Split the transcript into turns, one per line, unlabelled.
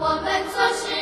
我们做事